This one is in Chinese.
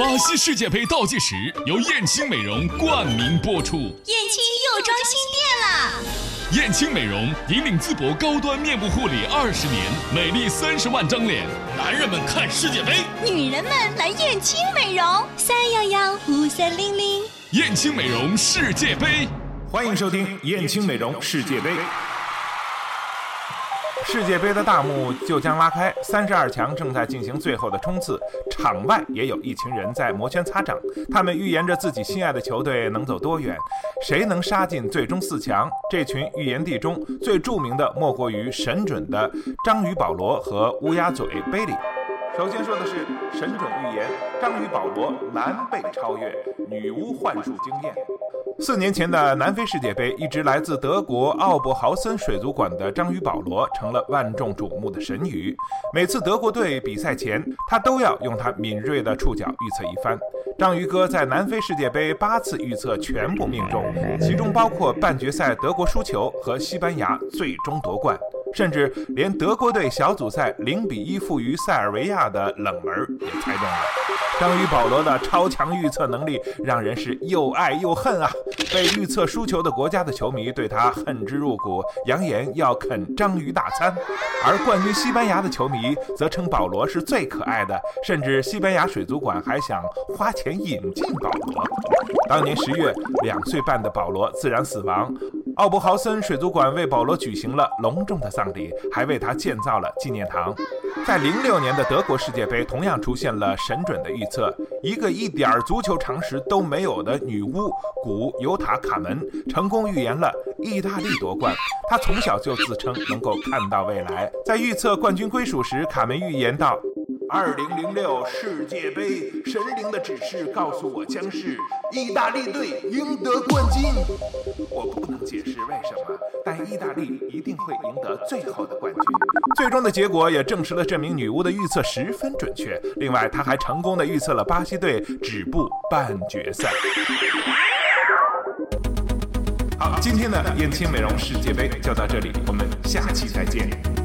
巴西世界杯倒计时由燕青美容冠名播出。燕青又装新店了。燕青美容引领淄博高端面部护理二十年，美丽三十万张脸。男人们看世界杯，女人们来燕青美容。三幺幺五三零零。燕青美容世界杯，欢迎收听燕青美容世界杯。世界杯的大幕就将拉开，三十二强正在进行最后的冲刺，场外也有一群人在摩拳擦掌，他们预言着自己心爱的球队能走多远，谁能杀进最终四强。这群预言帝中最著名的莫过于神准的章鱼保罗和乌鸦嘴贝利。首先说的是神准预言，章鱼保罗难被超越，女巫幻术惊艳。四年前的南非世界杯，一直来自德国奥伯豪森水族馆的章鱼保罗成了万众瞩目的神鱼。每次德国队比赛前，他都要用他敏锐的触角预测一番。章鱼哥在南非世界杯八次预测全部命中，其中包括半决赛德国输球和西班牙最终夺冠。甚至连德国队小组赛零比一负于塞尔维亚的冷门也猜中了。章鱼保罗的超强预测能力让人是又爱又恨啊！被预测输球的国家的球迷对他恨之入骨，扬言要啃章鱼大餐；而冠军西班牙的球迷则称保罗是最可爱的，甚至西班牙水族馆还想花钱引进保罗。当年十月，两岁半的保罗自然死亡。奥伯豪森水族馆为保罗举行了隆重的葬礼，还为他建造了纪念堂。在零六年的德国世界杯，同样出现了神准的预测。一个一点足球常识都没有的女巫古尤塔卡门，成功预言了意大利夺冠。她从小就自称能够看到未来。在预测冠军归属时，卡门预言道：“二零零六世界杯，神灵的指示告诉我，将是意大利队赢得冠军。”我不能解释为什么，但意大利一定会赢得最后的冠军。最终的结果也证实了这名女巫的预测十分准确。另外，她还成功的预测了巴西队止步半决赛。好，今天的燕青美容世界杯就到这里，我们下期再见。